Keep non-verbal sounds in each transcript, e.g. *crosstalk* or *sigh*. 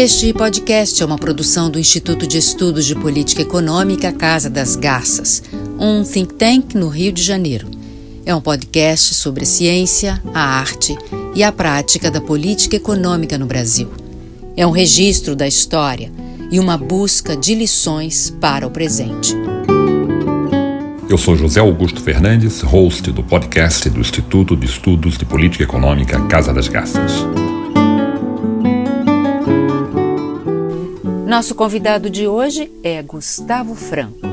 Este podcast é uma produção do Instituto de Estudos de Política Econômica Casa das Garças, um think tank no Rio de Janeiro. É um podcast sobre a ciência, a arte e a prática da política econômica no Brasil. É um registro da história e uma busca de lições para o presente. Eu sou José Augusto Fernandes, host do podcast do Instituto de Estudos de Política Econômica Casa das Garças. Nosso convidado de hoje é Gustavo Franco,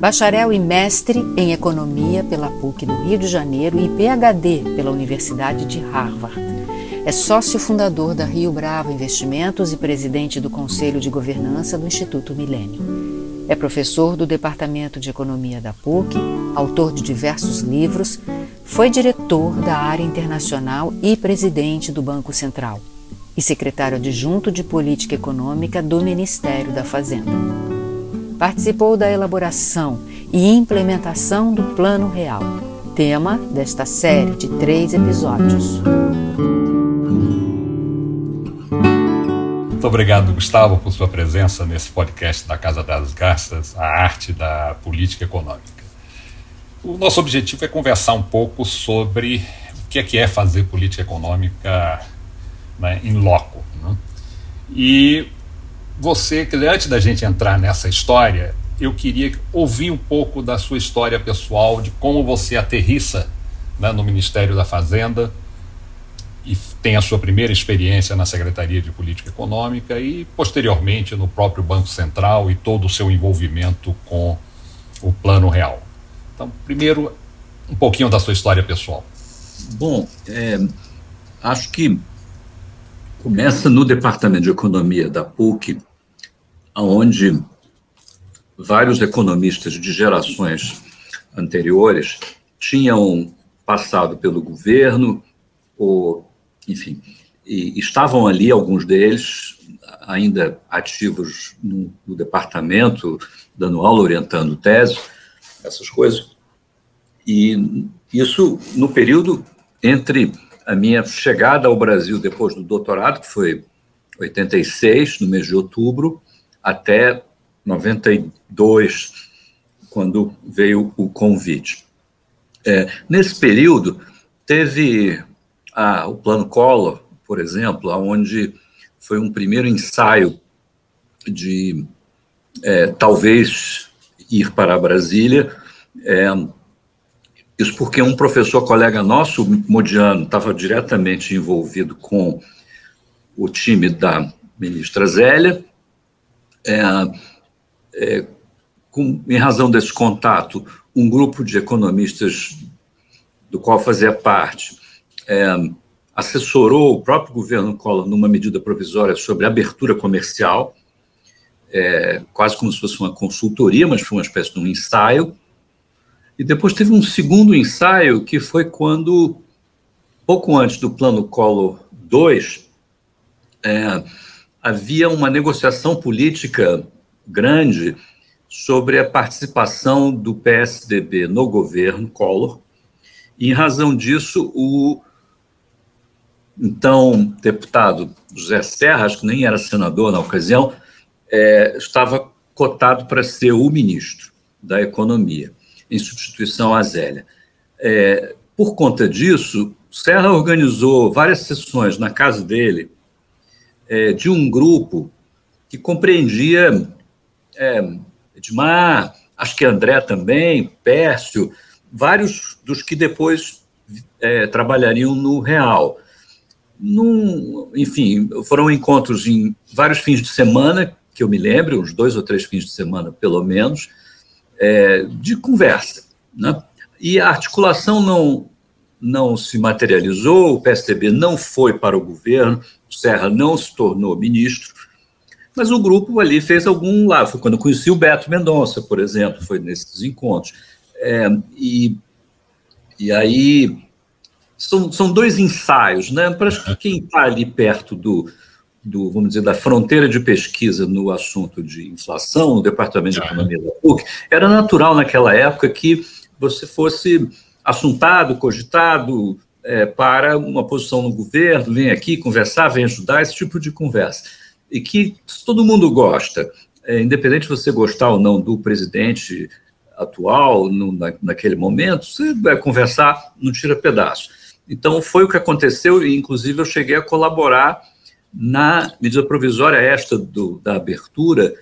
bacharel e mestre em Economia pela PUC do Rio de Janeiro e PhD pela Universidade de Harvard. É sócio fundador da Rio Bravo Investimentos e presidente do Conselho de Governança do Instituto Milênio. É professor do Departamento de Economia da PUC, autor de diversos livros, foi diretor da área internacional e presidente do Banco Central e secretário adjunto de Política Econômica do Ministério da Fazenda. Participou da elaboração e implementação do Plano Real, tema desta série de três episódios. Muito obrigado, Gustavo, por sua presença nesse podcast da Casa das Garças, a arte da política econômica. O nosso objetivo é conversar um pouco sobre o que é que é fazer política econômica né, in loco. Né? E você, antes da gente entrar nessa história, eu queria ouvir um pouco da sua história pessoal, de como você aterrissa né, no Ministério da Fazenda, e tem a sua primeira experiência na Secretaria de Política Econômica e, posteriormente, no próprio Banco Central e todo o seu envolvimento com o Plano Real. Então, primeiro, um pouquinho da sua história pessoal. Bom, é, acho que começa no Departamento de Economia da PUC, onde vários economistas de gerações anteriores tinham passado pelo governo ou enfim, e estavam ali alguns deles ainda ativos no, no, departamento, dando aula, orientando tese, essas coisas. E isso no período entre a minha chegada ao Brasil depois do doutorado, que foi 86, no mês de outubro, até 92, quando veio o convite. É, nesse período, teve ah, o Plano Collor, por exemplo, onde foi um primeiro ensaio de é, talvez ir para Brasília. É, isso porque um professor colega nosso, Modiano, estava diretamente envolvido com o time da ministra Zélia. É, é, com, em razão desse contato, um grupo de economistas do qual fazia parte é, assessorou o próprio governo Collor numa medida provisória sobre abertura comercial, é, quase como se fosse uma consultoria, mas foi uma espécie de um ensaio. E depois teve um segundo ensaio, que foi quando, pouco antes do Plano Collor 2, é, havia uma negociação política grande sobre a participação do PSDB no governo Collor. E, em razão disso, o então, deputado José Serra, acho que nem era senador na ocasião, é, estava cotado para ser o ministro da Economia, em substituição à Zélia. É, por conta disso, Serra organizou várias sessões na casa dele é, de um grupo que compreendia é, Edmar, acho que André também, Pércio, vários dos que depois é, trabalhariam no Real num, enfim, foram encontros em vários fins de semana, que eu me lembro, uns dois ou três fins de semana, pelo menos, é, de conversa. Né? E a articulação não, não se materializou, o PSDB não foi para o governo, o Serra não se tornou ministro, mas o grupo ali fez algum lá. Foi quando eu conheci o Beto Mendonça, por exemplo, foi nesses encontros. É, e, e aí são, são dois ensaios, né? Para quem está ali perto do, do, vamos dizer, da fronteira de pesquisa no assunto de inflação, no Departamento de Economia da PUC, era natural naquela época que você fosse assuntado, cogitado é, para uma posição no governo, vem aqui conversar, vem ajudar, esse tipo de conversa. e que todo mundo gosta, é, independente de você gostar ou não do presidente atual, no, na, naquele momento, você vai conversar, não tira pedaço. Então, foi o que aconteceu, e inclusive eu cheguei a colaborar na medida provisória esta do, da abertura,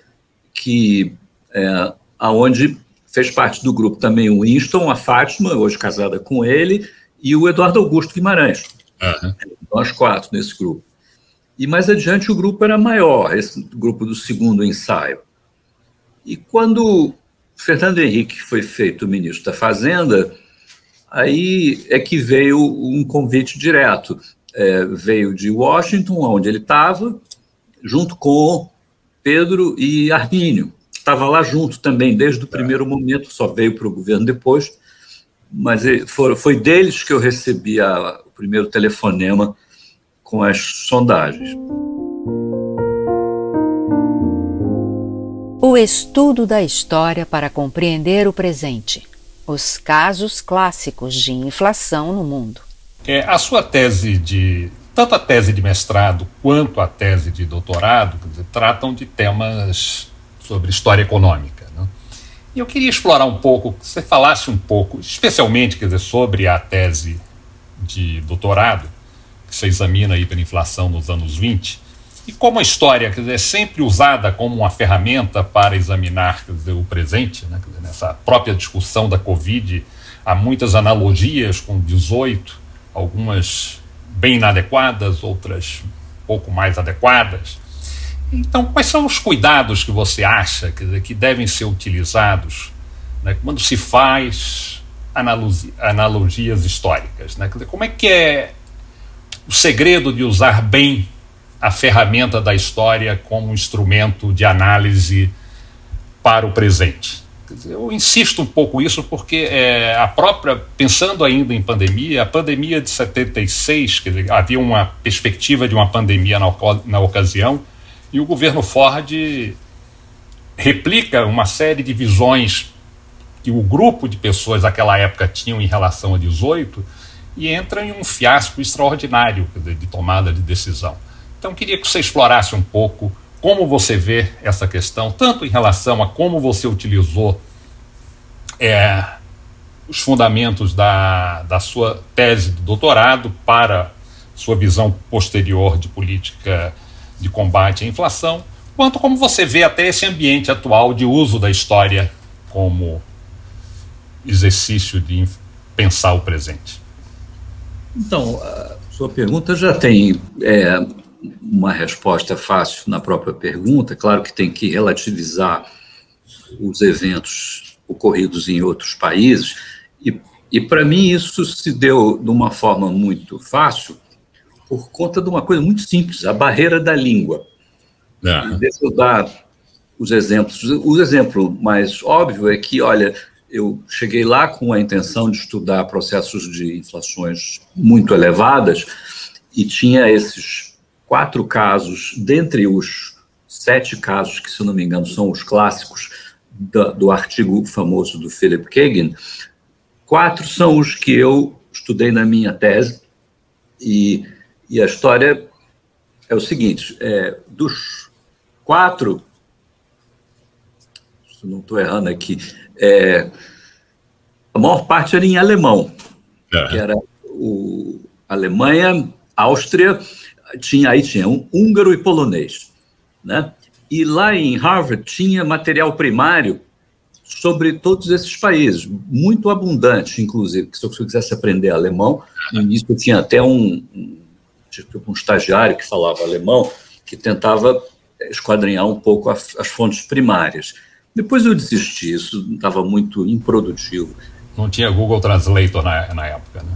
que é, aonde fez parte do grupo também o Winston, a Fátima, hoje casada com ele, e o Eduardo Augusto Guimarães. Uhum. Nós quatro nesse grupo. E mais adiante o grupo era maior, esse grupo do segundo ensaio. E quando Fernando Henrique foi feito ministro da Fazenda, aí é que veio um convite direto. É, veio de Washington, onde ele estava, junto com Pedro e Armínio. Estava lá junto também, desde o primeiro momento, só veio para o governo depois, mas foi, foi deles que eu recebi a, o primeiro telefonema com as sondagens. O estudo da história para compreender o presente. Os casos clássicos de inflação no mundo. É, a sua tese de. Tanto a tese de mestrado quanto a tese de doutorado dizer, tratam de temas sobre história econômica. Né? E eu queria explorar um pouco, que você falasse um pouco, especialmente quer dizer, sobre a tese de doutorado, que você examina a hiperinflação nos anos 20, e como a história dizer, é sempre usada como uma ferramenta para examinar dizer, o presente, né? dizer, nessa própria discussão da Covid, há muitas analogias com 18, algumas bem inadequadas, outras um pouco mais adequadas. Então, quais são os cuidados que você acha que devem ser utilizados né, quando se faz analogias históricas? Né? Dizer, como é que é o segredo de usar bem a ferramenta da história como instrumento de análise para o presente. Eu insisto um pouco isso porque é, a própria, pensando ainda em pandemia, a pandemia de 76, quer havia uma perspectiva de uma pandemia na, na ocasião, e o governo Ford replica uma série de visões que o grupo de pessoas daquela época tinham em relação a 18 e entra em um fiasco extraordinário de tomada de decisão. Então, queria que você explorasse um pouco como você vê essa questão, tanto em relação a como você utilizou é, os fundamentos da, da sua tese de doutorado para sua visão posterior de política de combate à inflação, quanto como você vê até esse ambiente atual de uso da história como exercício de pensar o presente. Então, sua pergunta já tem é, uma resposta fácil na própria pergunta. Claro que tem que relativizar os eventos ocorridos em outros países, e, e para mim isso se deu de uma forma muito fácil por conta de uma coisa muito simples, a barreira da língua. É. Deixa eu dar os exemplos. O exemplo mais óbvio é que, olha, eu cheguei lá com a intenção de estudar processos de inflações muito elevadas e tinha esses quatro casos, dentre os sete casos que, se não me engano, são os clássicos do, do artigo famoso do Philip Kagan, quatro são os que eu estudei na minha tese, e, e a história é o seguinte: é, dos quatro, se não estou errando aqui, é, a maior parte era em alemão, é. que era o Alemanha, Áustria, tinha aí tinha um húngaro e polonês, né? E lá em Harvard tinha material primário sobre todos esses países, muito abundante, inclusive, que se você quisesse aprender alemão, no início tinha até um, um, tipo, um estagiário que falava alemão, que tentava esquadrinhar um pouco as, as fontes primárias. Depois eu desisti, isso estava muito improdutivo. Não tinha Google Translator na, na época, né?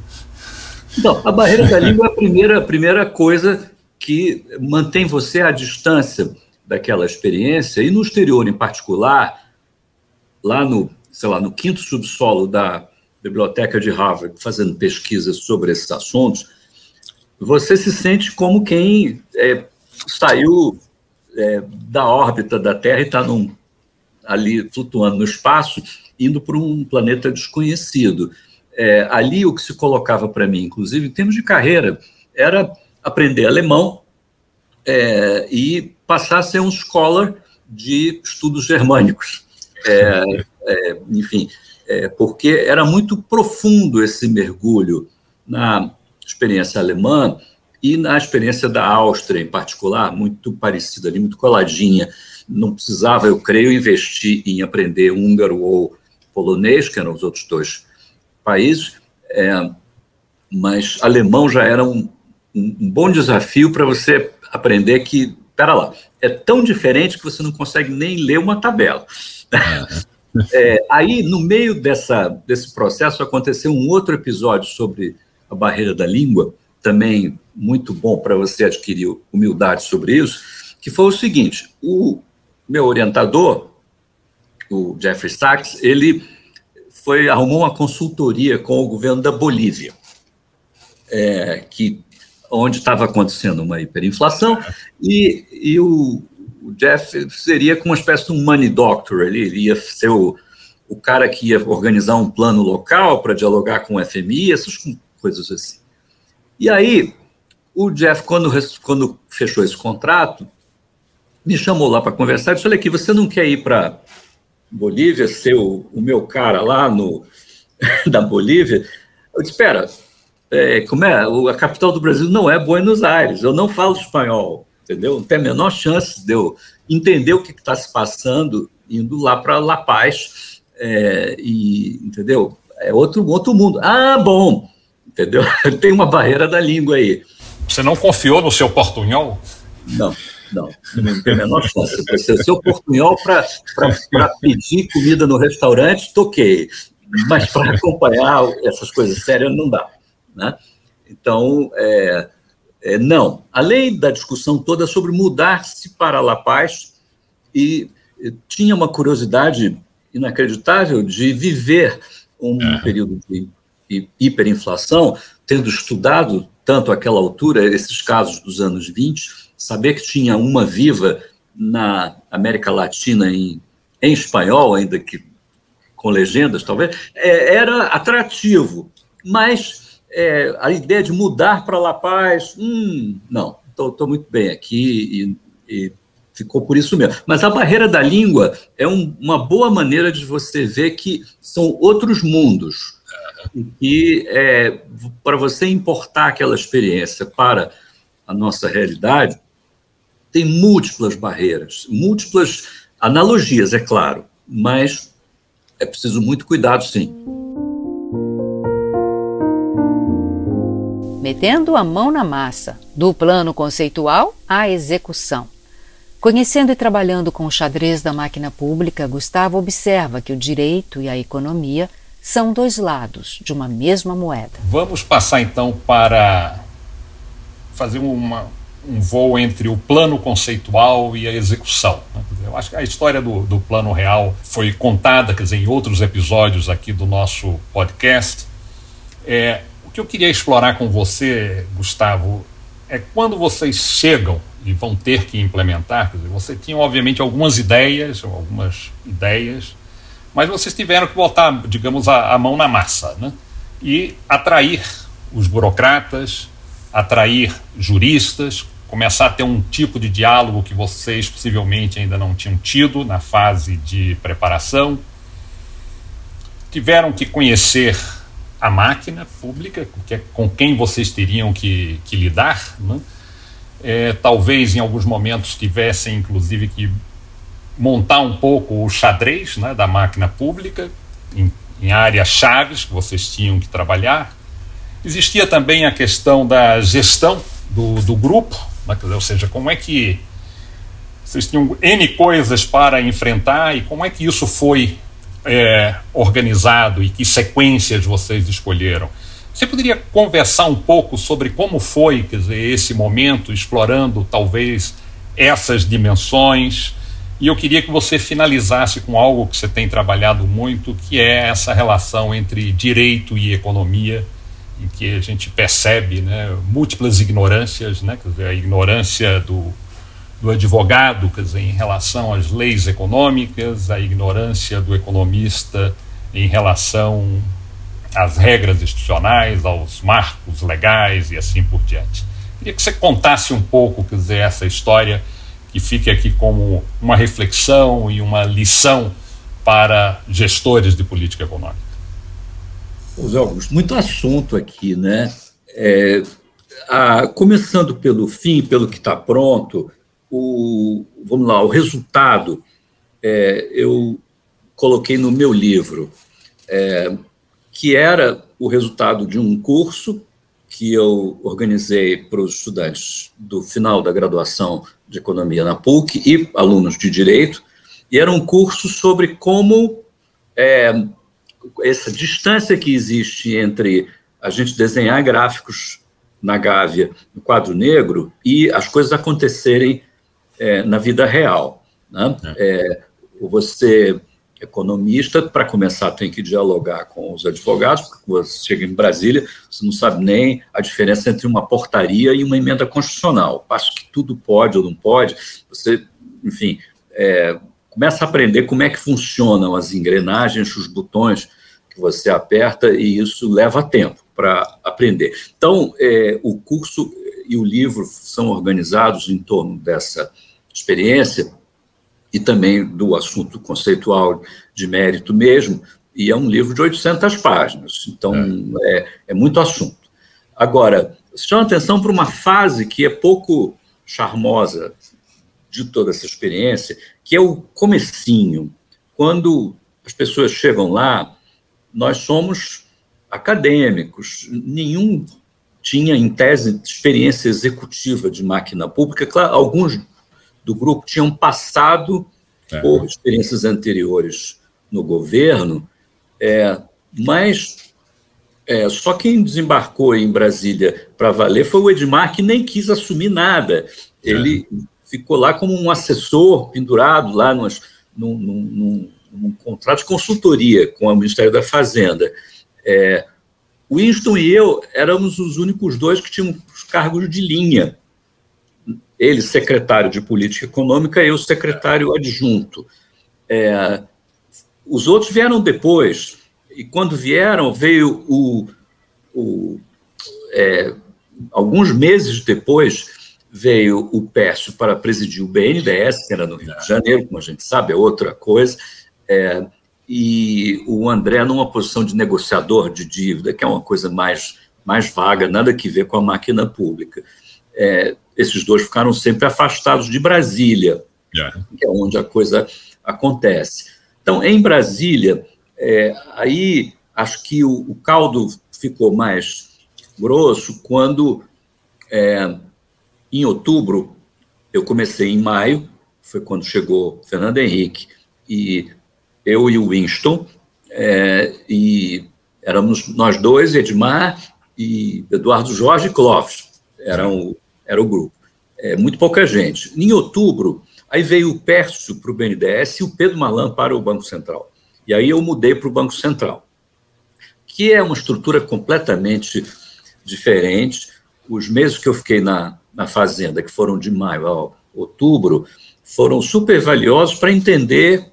Então, a barreira da língua é a primeira, a primeira coisa que mantém você à distância daquela experiência, e no exterior em particular, lá no, sei lá, no quinto subsolo da biblioteca de Harvard, fazendo pesquisas sobre esses assuntos, você se sente como quem é, saiu é, da órbita da Terra e está ali flutuando no espaço, indo para um planeta desconhecido é, ali o que se colocava para mim, inclusive em termos de carreira, era aprender alemão é, e passar a ser um scholar de estudos germânicos. É, é, enfim, é, porque era muito profundo esse mergulho na experiência alemã e na experiência da Áustria, em particular, muito parecida ali, muito coladinha. Não precisava, eu creio, investir em aprender húngaro ou polonês, que eram os outros dois países, é, mas alemão já era um, um, bom desafio para você aprender que, pera lá, é tão diferente que você não consegue nem ler uma tabela. *laughs* É, aí, no meio dessa, desse processo, aconteceu um outro episódio sobre a barreira da língua, também muito bom para você adquirir humildade sobre isso, que foi o seguinte: o meu orientador, o Jeffrey Sachs, ele foi arrumou uma consultoria com o governo da Bolívia, é, que onde estava acontecendo uma hiperinflação e, e o, o, Jeff seria como uma espécie de um money doctor, ele, ele ia ser o, o cara que ia organizar um plano local para dialogar com o FMI, essas coisas assim. E aí, o Jeff, quando, quando fechou esse contrato, me chamou lá para conversar e disse: Olha aqui, você não quer ir para Bolívia, ser o, o, meu cara lá no, *laughs* da Bolívia? Eu disse: Espera, é, como é? A capital do Brasil não é Buenos Aires, eu não falo espanhol, entendeu? Não tem a menor chance de eu entender o que está se passando indo lá para La Paz, é, e, entendeu? É outro, outro mundo. Ah, bom, entendeu? *laughs* Tem uma barreira da língua aí. Você não confiou no seu portunhol? Não, não, não tem a menor chance. Você, seu portunhol para pedir comida no restaurante, toquei. Mas para acompanhar essas coisas sérias não dá. Né? Então, é, é, não. Além da discussão toda sobre mudar-se para La Paz, e tinha uma curiosidade inacreditável de viver um período de hiperinflação, tendo estudado tanto àquela altura esses casos dos anos 20, saber que tinha uma viva na América Latina em, em espanhol, ainda que com legendas talvez, é, era atrativo, mas é, a ideia de mudar para La Paz, hum, não, estou muito bem aqui e, e, ficou por isso mesmo. Mas a barreira da língua é um, uma boa maneira de você ver que são outros mundos. E é, para você importar aquela experiência para a nossa realidade, tem múltiplas barreiras, múltiplas analogias, é claro, mas é preciso muito cuidado, sim. Metendo a mão na massa, do plano conceitual à execução. Conhecendo e trabalhando com o xadrez da máquina pública, Gustavo observa que o direito e a economia são dois lados de uma mesma moeda. Vamos passar então para fazer uma, um voo entre o plano conceitual e a execução. Né? Eu acho que a história do, do, plano real foi contada quer dizer, em outros episódios aqui do nosso podcast. É, o que eu queria explorar com você, Gustavo, é quando vocês chegam e vão ter que implementar, quer dizer, você tinha obviamente algumas ideias, algumas ideias, mas vocês tiveram que botar, digamos, a, a mão na massa né? e atrair os burocratas, atrair juristas, começar a ter um tipo de diálogo que vocês possivelmente ainda não tinham tido na fase de preparação. Tiveram que conhecer a máquina pública, que é com quem vocês teriam que, que lidar. Né? É, talvez em alguns momentos tivessem, inclusive, que montar um pouco o xadrez né, da máquina pública em, em áreas chaves que vocês tinham que trabalhar. Existia também a questão da gestão do, do grupo, ou seja, como é que vocês tinham N coisas para enfrentar e como é que isso foi é, organizado e que sequências vocês escolheram. Você poderia conversar um pouco sobre como foi quer dizer, esse momento, explorando talvez essas dimensões, e eu queria que você finalizasse com algo que você tem trabalhado muito, que é essa relação entre direito e economia, em que a gente percebe né, múltiplas ignorâncias, né, dizer, a ignorância do, do advogado quer dizer, em relação às leis econômicas, a ignorância do economista em relação às regras institucionais, aos marcos legais e assim por diante. Queria que você contasse um pouco, quer dizer, essa história que fique aqui como uma reflexão e uma lição para gestores de política econômica. José Augusto, muito assunto aqui, né? É, a, começando pelo fim, pelo que está pronto, o, vamos lá, o resultado, é, eu coloquei no meu livro, é, que era o resultado de um curso que eu organizei para os estudantes do final da graduação de economia na PUC e alunos de direito, e era um curso sobre como é, essa distância que existe entre a gente desenhar gráficos na Gávea, no quadro negro, e as coisas acontecerem é, na vida real. Né? É. é você, economista, para começar, tem que dialogar com os advogados, porque você chega em Brasília, você não sabe nem a diferença entre uma portaria e uma emenda constitucional. Passo que tudo pode ou não pode, você, enfim, é, começa a aprender como é que funcionam as engrenagens, os botões que você aperta, e isso leva tempo para aprender. Então, é, o curso e o livro são organizados em torno dessa experiência e também do assunto conceitual de mérito mesmo, e é um livro de 800 páginas, então é, é, é muito assunto. Agora, chama atenção para uma fase que é pouco charmosa de toda essa experiência, que é o comecinho. Quando as pessoas chegam lá, nós somos acadêmicos, nenhum tinha, em tese, experiência executiva de máquina pública. Claro, alguns do grupo tinham passado é. por experiências anteriores no governo, é, mas é, só quem desembarcou em Brasília para valer foi o Edmar, que nem quis assumir nada. Ele é. Ficou lá como um assessor pendurado lá nos, num, num, num, contrato de consultoria com o Ministério da Fazenda. É, Winston e eu éramos os únicos dois que tinham os cargos de linha. Ele, secretário de Política Econômica, eu, secretário adjunto. É, os outros vieram depois, e quando vieram, veio o. o é, alguns meses depois, veio o Pércio para presidir o BNDES, que era no Rio de Janeiro, como a gente sabe, é outra coisa. É, e o André numa posição de negociador de dívida, que é uma coisa mais, mais vaga, nada que ver com a máquina pública. É, esses dois ficaram sempre afastados de Brasília, yeah. que é onde a coisa acontece. Então, em Brasília, é, aí acho que o, o, caldo ficou mais grosso quando, é, em outubro, eu comecei em maio, foi quando chegou Fernando Henrique, e eu e o Winston, é, e éramos nós dois, Edmar e Eduardo Jorge Clóvis, eram, era o grupo. É, muito pouca gente. Em outubro, aí veio o Pércio para o BNDES e o Pedro Malan para o Banco Central. E aí eu mudei para o Banco Central, que é uma estrutura completamente diferente. Os meses que eu fiquei na, na Fazenda, que foram de maio a outubro, foram super valiosos para entender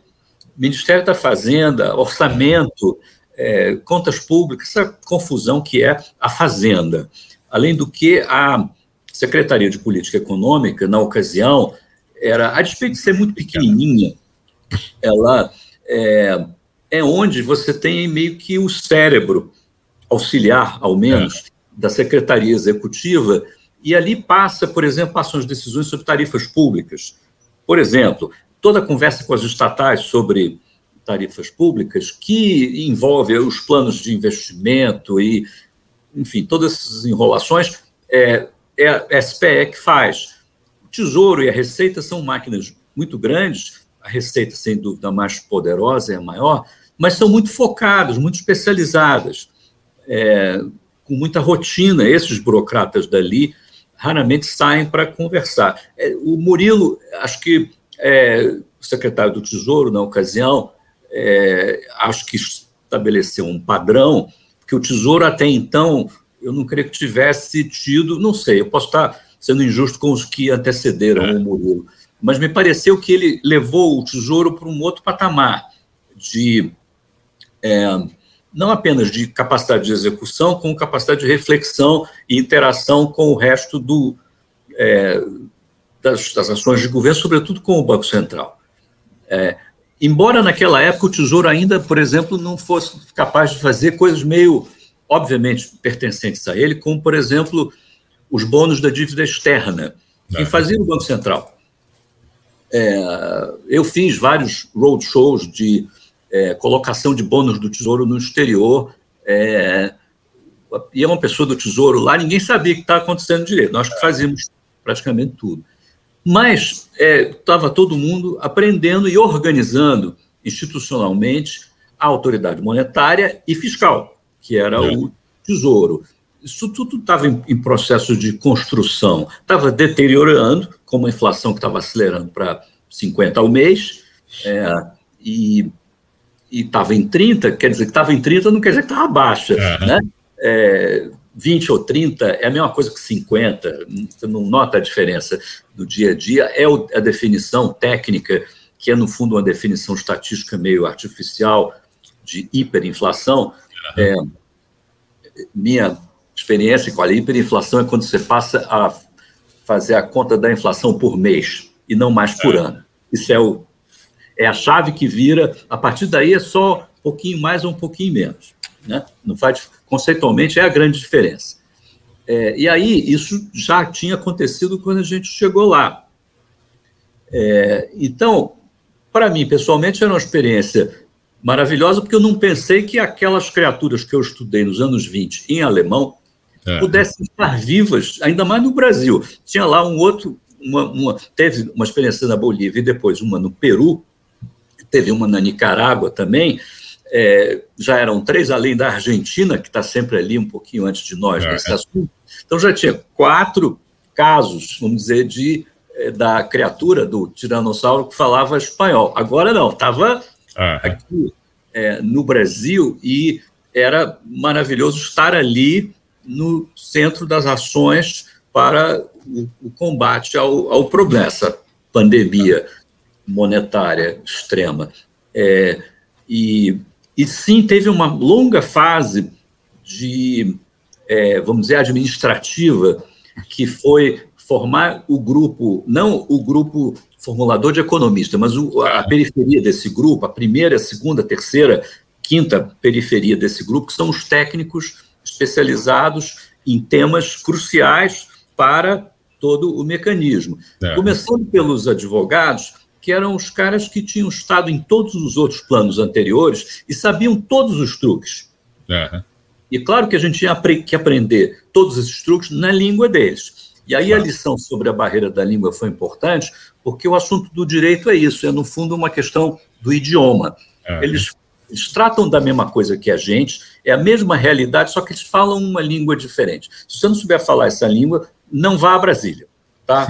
Ministério da Fazenda, orçamento, é, contas públicas, essa confusão que é a Fazenda. Além do que, a Secretaria de Política Econômica, na ocasião, era, a despeito de ser muito pequenininha, ela é, é onde você tem meio que o cérebro auxiliar, ao menos, é. da Secretaria Executiva, e ali passa, por exemplo, passam as decisões sobre tarifas públicas. Por exemplo, toda a conversa com as estatais sobre tarifas públicas, que envolve os planos de investimento e, enfim, todas essas enrolações, é, é a SPE que faz. O Tesouro e a Receita são máquinas muito grandes, a Receita, sem dúvida, mais poderosa, é a maior, mas são muito focadas, muito especializadas, é, com muita rotina. Esses burocratas dali raramente saem para conversar. É, o Murilo, acho que é, o secretário do Tesouro, na ocasião, é, acho que estabeleceu um padrão que o Tesouro até então, eu não creio que tivesse tido, não sei, eu posso estar sendo injusto com os que antecederam é. o Murilo, mas me pareceu que ele levou o Tesouro para um outro patamar de é, não apenas de capacidade de execução, como capacidade de reflexão e interação com o resto do, é, das, das, ações de governo, sobretudo com o Banco Central. É, embora naquela época o Tesouro ainda, por exemplo, não fosse capaz de fazer coisas meio, obviamente, pertencentes a ele, como, por exemplo, os bônus da dívida externa. Quem é. fazia o Banco Central? É, eu fiz vários roadshows de é, colocação de bônus do Tesouro no exterior, é, e é uma pessoa do Tesouro lá, ninguém sabia o que estava acontecendo direito, nós que fazíamos praticamente tudo. Mas estava é, todo mundo aprendendo e organizando institucionalmente a autoridade monetária e fiscal, que era o Tesouro. Isso tudo estava em, em, processo de construção, estava deteriorando, com uma inflação que estava acelerando para 50 ao mês, é, e estava em 30, quer dizer que estava em 30 não quer dizer que estava baixa, uhum. né? É, 20 ou 30 é a mesma coisa que 50, você não nota a diferença do dia a dia, é a definição técnica, que é, no fundo, uma definição estatística meio artificial de hiperinflação. Uhum. É, minha experiência com a hiperinflação é quando você passa a fazer a conta da inflação por mês e não mais por é. ano. Isso é, o, é a chave que vira, a partir daí é só um pouquinho mais ou um pouquinho menos. Né? Não faz, conceitualmente, é a grande diferença. É, e aí, isso já tinha acontecido quando a gente chegou lá. É, então, para mim, pessoalmente, era uma experiência maravilhosa, porque eu não pensei que aquelas criaturas que eu estudei nos anos 20 em alemão é. pudessem estar vivas, ainda mais no Brasil. Tinha lá um outro, uma, uma, teve uma experiência na Bolívia e depois uma no Peru, teve uma na Nicarágua também, é, já eram três, além da Argentina, que está sempre ali um pouquinho antes de nós é. nesse assunto. Então já tinha quatro casos, vamos dizer, de é, da criatura do tiranossauro que falava espanhol. Agora não, estava aqui é, no Brasil e era maravilhoso estar ali no centro das ações para o, o combate ao, ao, problema, essa pandemia monetária extrema. É, e, e sim, teve uma longa fase de é, vamos dizer, administrativa, que foi formar o grupo, não o grupo formulador de economista, mas o, a periferia desse grupo, a primeira, a segunda, a terceira, quinta periferia desse grupo, que são os técnicos especializados em temas cruciais para todo o mecanismo. É. Começando pelos advogados, que eram os caras que tinham estado em todos os outros planos anteriores e sabiam todos os truques. É. E claro que a gente tinha que aprender todos esses truques na língua deles. E aí a lição sobre a barreira da língua foi importante, porque o assunto do direito é isso, é no fundo uma questão do idioma. É. Eles, eles tratam da mesma coisa que a gente, é a mesma realidade, só que eles falam uma língua diferente. Se você não souber falar essa língua, não vá a Brasília. Tá?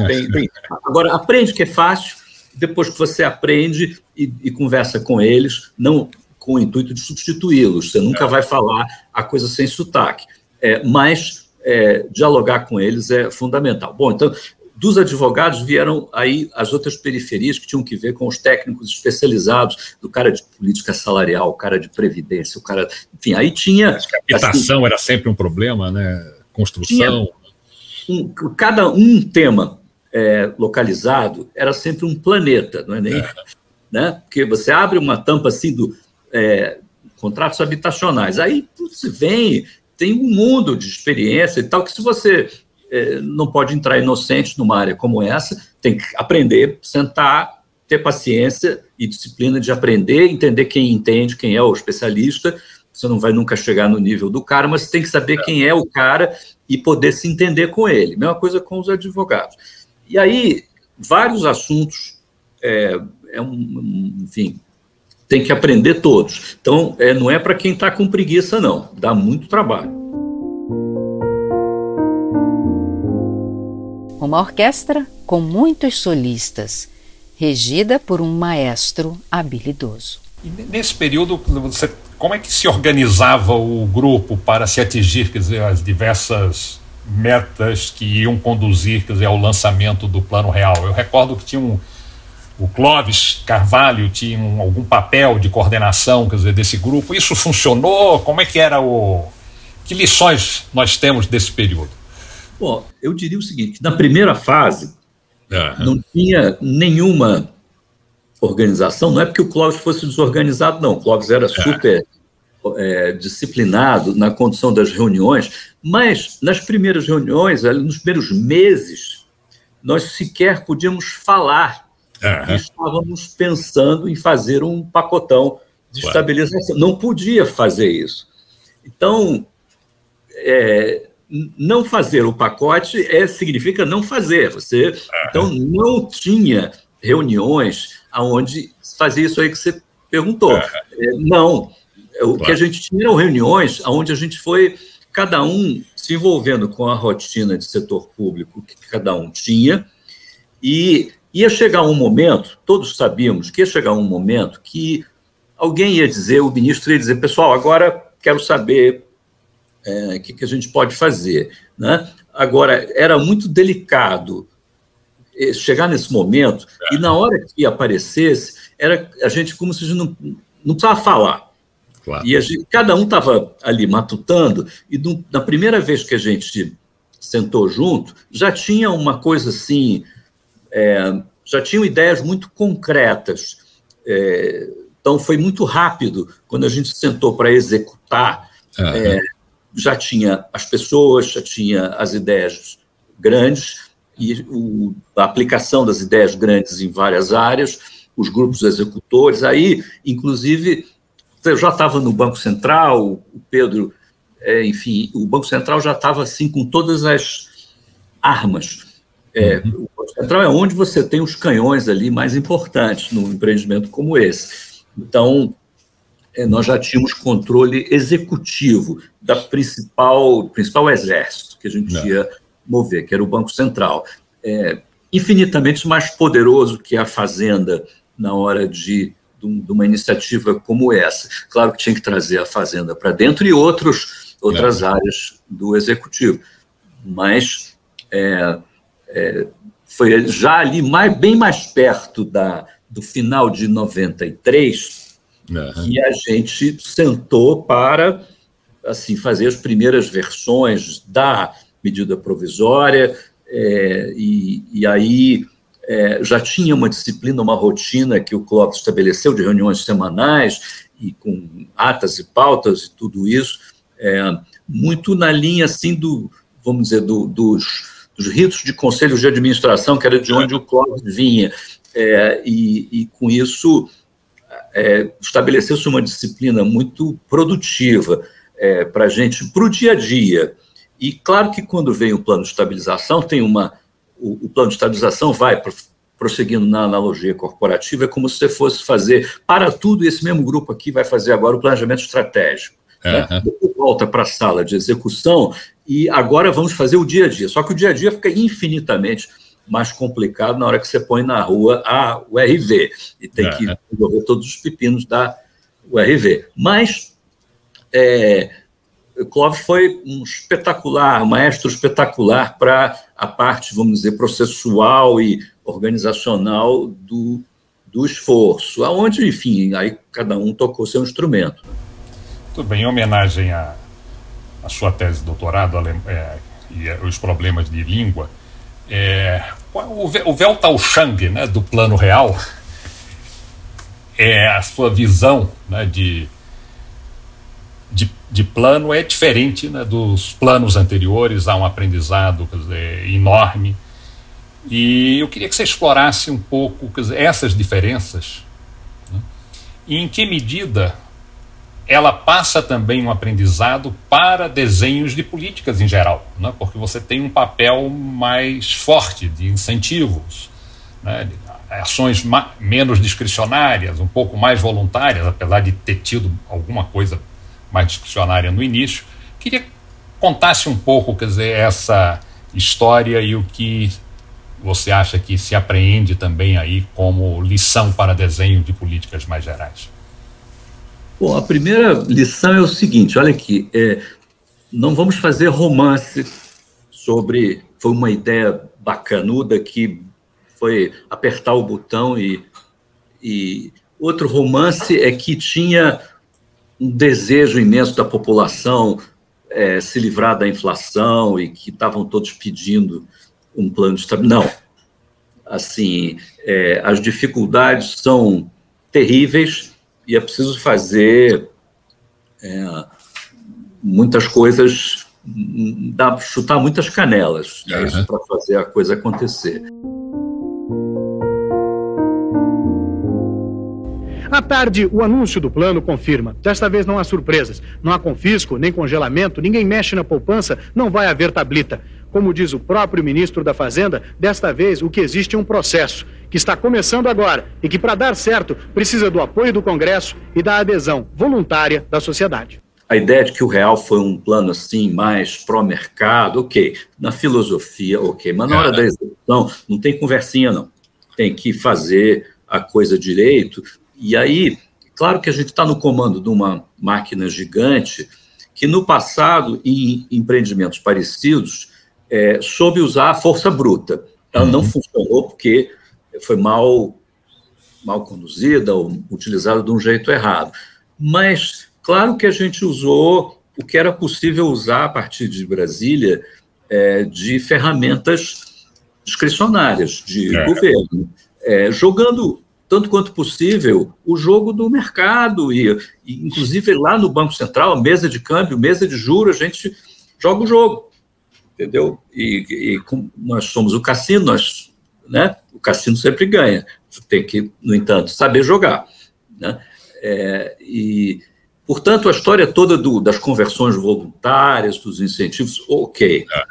Agora, aprende que é fácil, depois que você aprende e, e conversa com eles, não com o intuito de substituí-los. Você nunca é. vai falar a coisa sem sotaque. É, mas é, dialogar com eles é fundamental. Bom, então, dos advogados vieram aí as outras periferias que tinham que ver com os técnicos especializados, do cara de política salarial, o cara de previdência, o cara. Enfim, aí tinha. A habitação assim, era sempre um problema, né? Construção. Um, cada um tema é, localizado era sempre um planeta, não é nem. É. Né? Porque você abre uma tampa assim do, é, contratos habitacionais. Aí você vem, tem um mundo de experiência e tal, que se você é, não pode entrar inocente numa área como essa, tem que aprender, sentar, ter paciência e disciplina de aprender, entender quem entende, quem é o especialista. Você não vai nunca chegar no nível do cara, mas você tem que saber é. quem é o cara e poder se entender com ele. Mesma coisa com os advogados. E aí, vários assuntos, é, é um, enfim, tem que aprender todos. Então, é, não é para quem está com preguiça, não. Dá muito trabalho. Uma orquestra com muitos solistas, regida por um maestro habilidoso. E nesse período, você, como é que se organizava o grupo para se atingir quer dizer, as diversas metas que iam conduzir quer dizer, ao lançamento do Plano Real? Eu recordo que tinha um o Clóvis Carvalho tinha um, algum papel de coordenação, quer dizer, desse grupo. Isso funcionou? Como é que era o. Que lições nós temos desse período? Bom, eu diria o seguinte: na primeira fase, uhum. não tinha nenhuma organização, não é porque o Clóvis fosse desorganizado, não. O Clóvis era super é, disciplinado na condução das reuniões, mas nas primeiras reuniões, nos primeiros meses, nós sequer podíamos falar. Uhum. Estávamos pensando em fazer um pacotão de estabilização. Não podia fazer isso. Então, é, não fazer o pacote é, significa não fazer. Você, uhum. Então, não tinha reuniões onde fazia isso aí que você perguntou. Uhum. É, não. O claro. que a gente tinha eram reuniões onde a gente foi, cada um se envolvendo com a rotina de setor público que cada um tinha, e ia chegar um momento, todos sabíamos que ia chegar um momento que alguém ia dizer, o ministro ia dizer, pessoal, agora quero saber é, o que, que a gente pode fazer. Né? Agora, era muito delicado é, chegar nesse momento, é. e na hora que aparecesse, era a gente como se a gente não, não precisava falar. Claro. E gente, cada um estava ali matutando, e na primeira vez que a gente sentou junto, já tinha uma coisa assim, é, já tinham ideias muito concretas. É, então, foi muito rápido quando a gente sentou para executar. Uhum. É, já tinha as pessoas, já tinha as ideias grandes e o, a aplicação das ideias grandes em várias áreas, os grupos executores. Aí, inclusive, eu já estava no Banco Central, o Pedro, é, enfim, o Banco Central já estava assim com todas as armas. É, uhum. O Banco Central é onde você tem os canhões ali mais importantes num empreendimento como esse. Então, é, nós já tínhamos controle executivo da principal principal exército que a gente Não. ia mover, que era o Banco Central. É, infinitamente mais poderoso que a Fazenda na hora de, de, uma iniciativa como essa. Claro que tinha que trazer a Fazenda para dentro e outros, outras é. áreas do Executivo. Mas é, é, foi já ali mais, bem mais perto da, do final de 93, uhum. que a gente sentou para assim fazer as primeiras versões da medida provisória, é, e, e, aí é, já tinha uma disciplina, uma rotina que o Clóvis estabeleceu de reuniões semanais e com atas e pautas e tudo isso, é, muito na linha assim do, vamos dizer, do, dos, dos ritos de conselhos de administração, que era de onde o Clóvis vinha é, e, e, com isso é, estabeleceu-se uma disciplina muito produtiva é, para a gente, para o dia a dia. E claro que quando vem o plano de estabilização, tem uma. O, o plano de estabilização vai prosseguindo na analogia corporativa, é como se você fosse fazer para tudo, esse mesmo grupo aqui vai fazer agora o planejamento estratégico. Uhum. Né? Volta para a sala de execução e agora vamos fazer o dia a dia. Só que o dia a dia fica infinitamente mais complicado na hora que você põe na rua a URV e tem que resolver todos os pepinos da URV. Mas é, Clóvis foi um espetacular, um maestro espetacular para a parte, vamos dizer, processual e organizacional do, do esforço, aonde, enfim, aí cada um tocou seu instrumento. Tudo bem, em homenagem à, à sua tese de doutorado é, e os problemas de língua, é, o, o Veltao Shang, né, do plano real, é a sua visão né, de, de, plano é diferente né, dos planos anteriores, há um aprendizado dizer, enorme. E eu queria que você explorasse um pouco dizer, essas diferenças né, e em que medida ela passa também um aprendizado para desenhos de políticas em geral, né? porque você tem um papel mais forte de incentivos, né? ações menos discricionárias, um pouco mais voluntárias, apesar de ter tido alguma coisa mais discricionária no início. Queria que contasse um pouco, quer dizer, essa história e o que você acha que se apreende também aí como lição para desenho de políticas mais gerais. Bom, a primeira lição é o seguinte: olha aqui, é, não vamos fazer romance sobre. Foi uma ideia bacanuda que foi apertar o botão e, e outro romance é que tinha um desejo imenso da população é, se livrar da inflação e que estavam todos pedindo um plano de estabilidade. Não. Assim, é, as dificuldades são terríveis e é preciso fazer é, muitas coisas, dá, chutar muitas canelas né, uhum. para fazer a coisa acontecer. À tarde, o anúncio do plano confirma. Desta vez não há surpresas. Não há confisco, nem congelamento, ninguém mexe na poupança, não vai haver tablita. Como diz o próprio ministro da Fazenda, desta vez o que existe é um processo, que está começando agora e que, para dar certo, precisa do apoio do Congresso e da adesão voluntária da sociedade. A ideia de que o real foi um plano assim mais pró-mercado, ok. Na filosofia, ok. Mas na hora da execução, não tem conversinha, não. Tem que fazer a coisa direito. E aí, claro que a gente está no comando de uma máquina gigante que no passado, em empreendimentos parecidos, é, soube usar a força bruta. Ela não uhum. funcionou porque foi mal, mal conduzida ou utilizada de um jeito errado. Mas, claro que a gente usou o que era possível usar a partir de Brasília é, de ferramentas discricionárias de é. governo, é, jogando tanto quanto possível o jogo do mercado e, e, inclusive lá no Banco Central, mesa de câmbio, mesa de juros, a gente joga o jogo entendeu? E, e nós somos o cassino, nós, né? O cassino sempre ganha. Tem que, no entanto, saber jogar, né? É, e, portanto, a história toda do, das conversões voluntárias, dos incentivos, ok, é.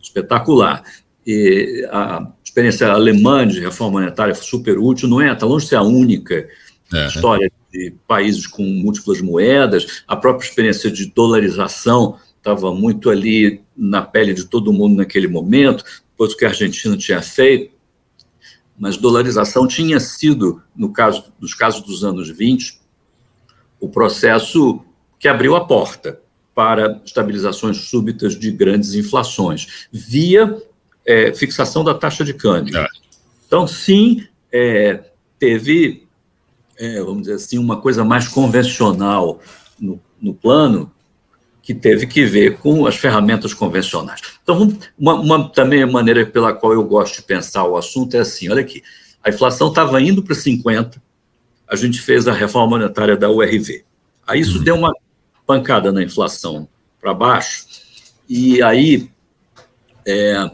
espetacular. E a experiência alemã de reforma monetária foi super útil, não é? Está longe de ser a única é. história de países com múltiplas moedas, a própria experiência de dolarização estava muito ali na pele de todo mundo naquele momento, depois o que a Argentina tinha feito, mas dolarização tinha sido, no caso dos casos dos anos 20, o processo que abriu a porta para estabilizações súbitas de grandes inflações, via é, fixação da taxa de câmbio. É. Então, sim, é, teve, é, vamos dizer assim, uma coisa mais convencional no, no plano, que teve que ver com as ferramentas convencionais. Então, uma, uma também a maneira pela qual eu gosto de pensar o assunto é assim: olha aqui, a inflação estava indo para 50, a gente fez a reforma monetária da URV. Aí isso uhum. deu uma pancada na inflação para baixo, e aí é,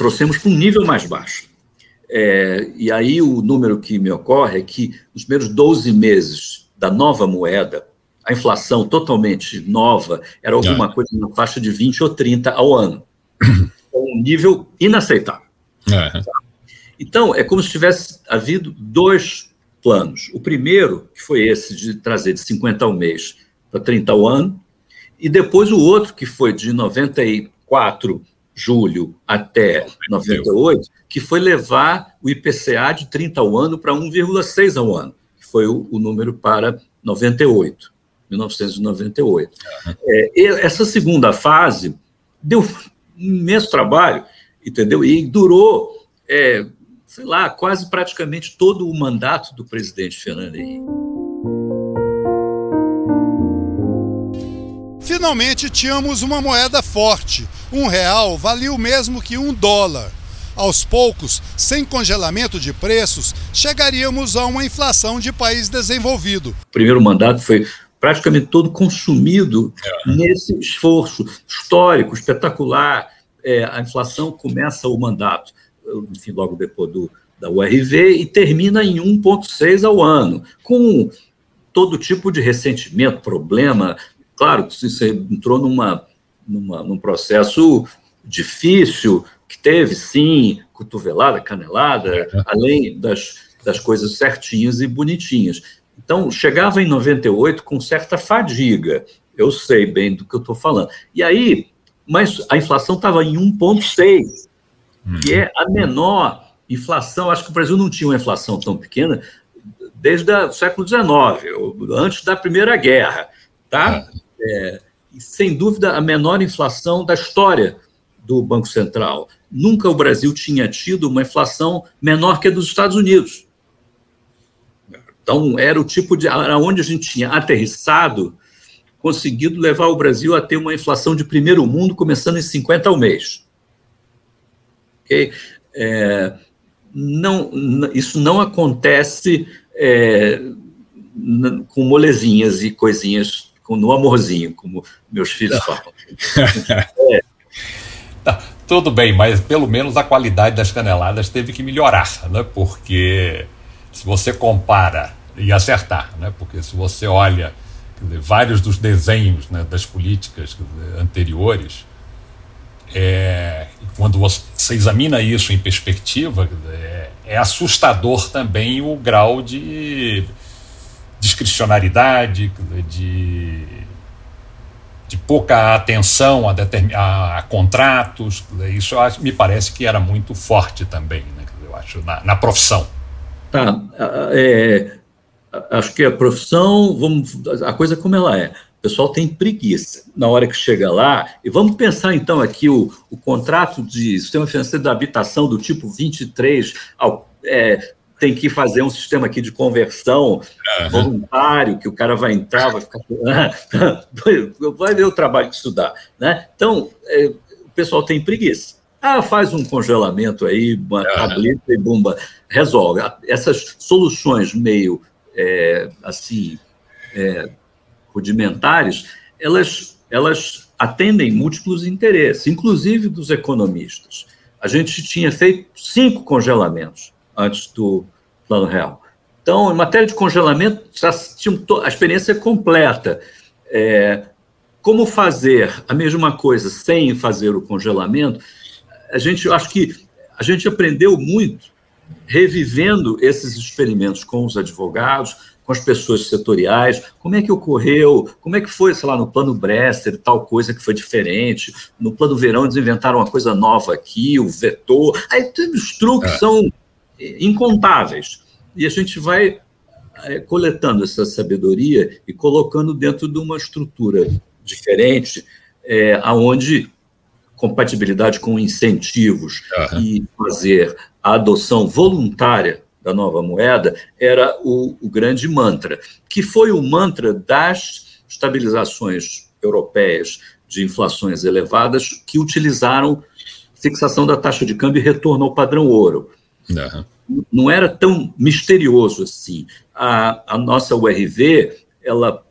trouxemos para um nível mais baixo. É, e aí o número que me ocorre é que nos primeiros 12 meses da nova moeda, a inflação totalmente nova era alguma é. coisa na faixa de 20 ou 30 ao ano. um nível inaceitável. É. Então, é como se tivesse havido dois planos. O primeiro, que foi esse de trazer de 50 ao mês para 30 ao ano, e depois o outro, que foi de 94 julho até 98, que foi levar o IPCA de 30 ao ano para 1,6 ao ano, que foi o, o número para 98. 1998. É, essa segunda fase deu um imenso trabalho, entendeu? E durou, é, sei lá, quase praticamente todo o mandato do presidente Fernando Henrique. Finalmente tínhamos uma moeda forte. Um real valia o mesmo que um dólar. Aos poucos, sem congelamento de preços, chegaríamos a uma inflação de país desenvolvido. O primeiro mandato foi praticamente todo consumido é. nesse esforço histórico, espetacular. É, a inflação começa o mandato, enfim, logo depois do, da URV e termina em 1,6 ao ano, com todo tipo de ressentimento, problema. Claro que você entrou numa, numa, num processo difícil, que teve, sim, cotovelada, canelada, é. além das, das coisas certinhas e bonitinhas. Então, chegava em 98 com certa fadiga. Eu sei bem do que eu estou falando. E aí, mas a inflação estava em 1,6, que é a menor inflação. Acho que o Brasil não tinha uma inflação tão pequena desde o século XIX, antes da Primeira Guerra. Tá? É, sem dúvida, a menor inflação da história do Banco Central. Nunca o Brasil tinha tido uma inflação menor que a dos Estados Unidos. Então, era o tipo de. Era onde a gente tinha aterrissado conseguido levar o Brasil a ter uma inflação de primeiro mundo, começando em 50 ao mês. Okay? É, não, isso não acontece é, com molezinhas e coisinhas, no amorzinho, como meus filhos falam. é. *laughs* Tá, tudo bem, mas pelo menos a qualidade das caneladas teve que melhorar, né? porque se você compara e acertar, né? porque se você olha dizer, vários dos desenhos né, das políticas dizer, anteriores, é, quando você examina isso em perspectiva, é, é assustador também o grau de discricionariedade, de, de pouca atenção a, a, a contratos. Isso acho, me parece que era muito forte também, né, eu acho, na, na profissão. Tá. É, acho que a profissão, vamos, a coisa como ela é. O pessoal tem preguiça na hora que chega lá. E vamos pensar então aqui o, o contrato de sistema financeiro da habitação do tipo 23 ao, é, tem que fazer um sistema aqui de conversão uhum. voluntário, que o cara vai entrar, vai ficar. *laughs* vai ver o trabalho de estudar. Né? Então, é, o pessoal tem preguiça. Ah, faz um congelamento aí, uma uhum. tableta e bomba, resolve. Essas soluções meio é, assim. É, rudimentares, elas, elas atendem múltiplos interesses, inclusive dos economistas. A gente tinha feito cinco congelamentos antes do Plano Real. Então, em matéria de congelamento, já a experiência completa. É, como fazer a mesma coisa sem fazer o congelamento? A gente, eu acho que a gente aprendeu muito revivendo esses experimentos com os advogados, com as pessoas setoriais, como é que ocorreu, como é que foi, sei lá, no plano Brester, tal coisa que foi diferente, no plano Verão eles inventaram uma coisa nova aqui, o vetor, aí os truques é. são incontáveis, e a gente vai é, coletando essa sabedoria e colocando dentro de uma estrutura diferente, é, aonde compatibilidade com incentivos uhum. e fazer a adoção voluntária da nova moeda era o, o grande mantra, que foi o mantra das estabilizações europeias de inflações elevadas que utilizaram fixação da taxa de câmbio e retorno ao padrão ouro. Uhum. Não era tão misterioso assim. A, a nossa URV, ela,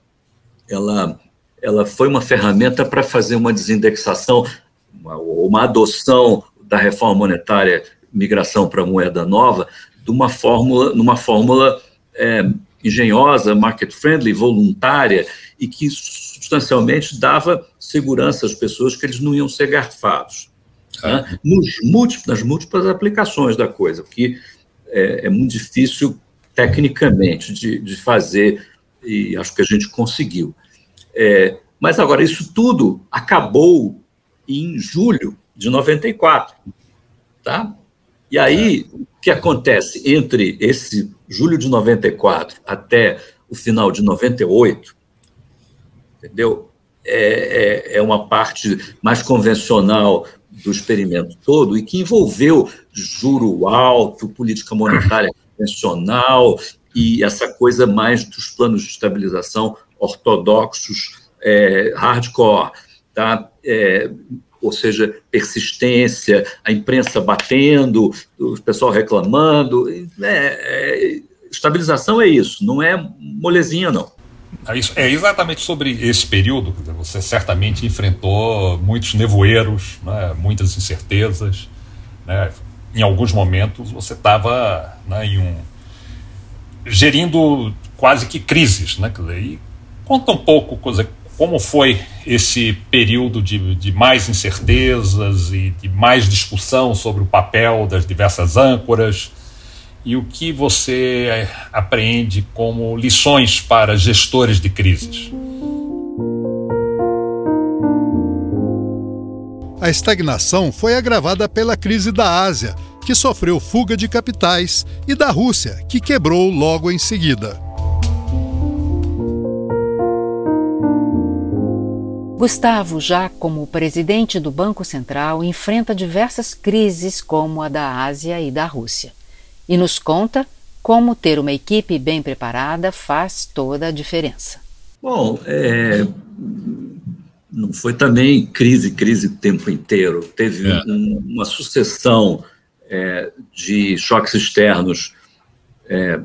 ela, ela foi uma ferramenta para fazer uma desindexação, uma, uma adoção da reforma monetária, migração para moeda nova, de uma fórmula, numa fórmula é, engenhosa, market friendly, voluntária e que substancialmente dava segurança às pessoas que eles não iam ser garfados. Né? Nos múltiplos, nas múltiplas aplicações da coisa, que é, é muito difícil tecnicamente de, de, fazer e acho que a gente conseguiu. É, mas agora, isso tudo acabou em julho de 94, tá? E aí, o que acontece entre esse julho de 94 até o final de 98, entendeu? É, é, é uma parte mais convencional do experimento todo e que envolveu juro alto, política monetária convencional e essa coisa mais dos planos de estabilização ortodoxos, é, hardcore, tá? É, ou seja, persistência, a imprensa batendo, o pessoal reclamando. É, é, estabilização é isso, não é molezinha, não. É, é exatamente sobre esse período. Você certamente enfrentou muitos nevoeiros, né, muitas incertezas. Né, em alguns momentos você estava né, em um gerindo quase que crises, né? E conta um pouco coisa, como foi esse período de, de, mais incertezas e de mais discussão sobre o papel das diversas âncoras e o que você apreende como lições para gestores de crises? A estagnação foi agravada pela crise da Ásia, que sofreu fuga de capitais, e da Rússia, que quebrou logo em seguida. Gustavo, já como presidente do Banco Central, enfrenta diversas crises, como a da Ásia e da Rússia, e nos conta como ter uma equipe bem preparada faz toda a diferença. Bom, é, não foi também crise, crise o tempo inteiro. Teve é. um, uma sucessão é, de choques externos é,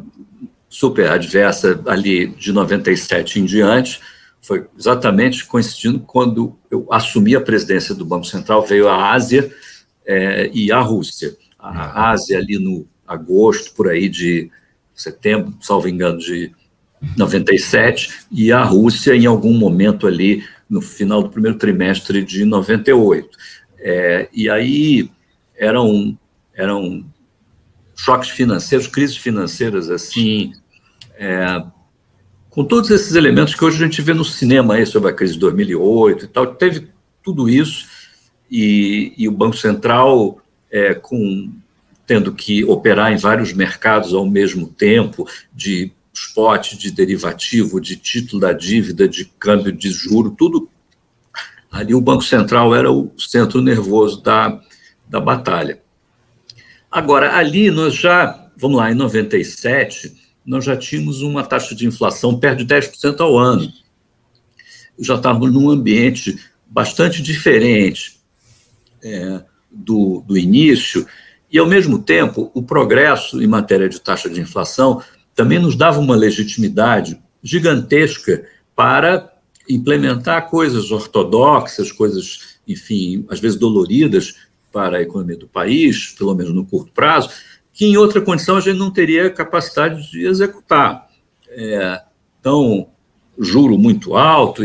super adversa ali de 97 em diante. Foi exatamente coincidindo quando eu assumi a presidência do Banco Central, veio a Ásia é, e a Rússia. A uhum. Ásia ali no agosto, por aí de setembro, salvo engano, de 97, e a Rússia em algum momento ali no final do primeiro trimestre de 98. É, e aí eram, eram choques financeiros, crises financeiras assim, é, com todos esses elementos que hoje a gente vê no cinema aí sobre a crise de 2008 e tal, teve tudo isso e, e o Banco Central é, com tendo que operar em vários mercados ao mesmo tempo, de spot, de derivativo, de título da dívida, de câmbio de juro, tudo. Ali o Banco Central era o centro nervoso da, da batalha. Agora, ali nós já, vamos lá, em 97, nós já tínhamos uma taxa de inflação perto de 10% ao ano. Já estávamos num ambiente bastante diferente é, do, do início, e, ao mesmo tempo, o progresso em matéria de taxa de inflação também nos dava uma legitimidade gigantesca para implementar coisas ortodoxas, coisas, enfim, às vezes doloridas para a economia do país, pelo menos no curto prazo, que em outra condição a gente não teria capacidade de executar. É, então, juro muito alto,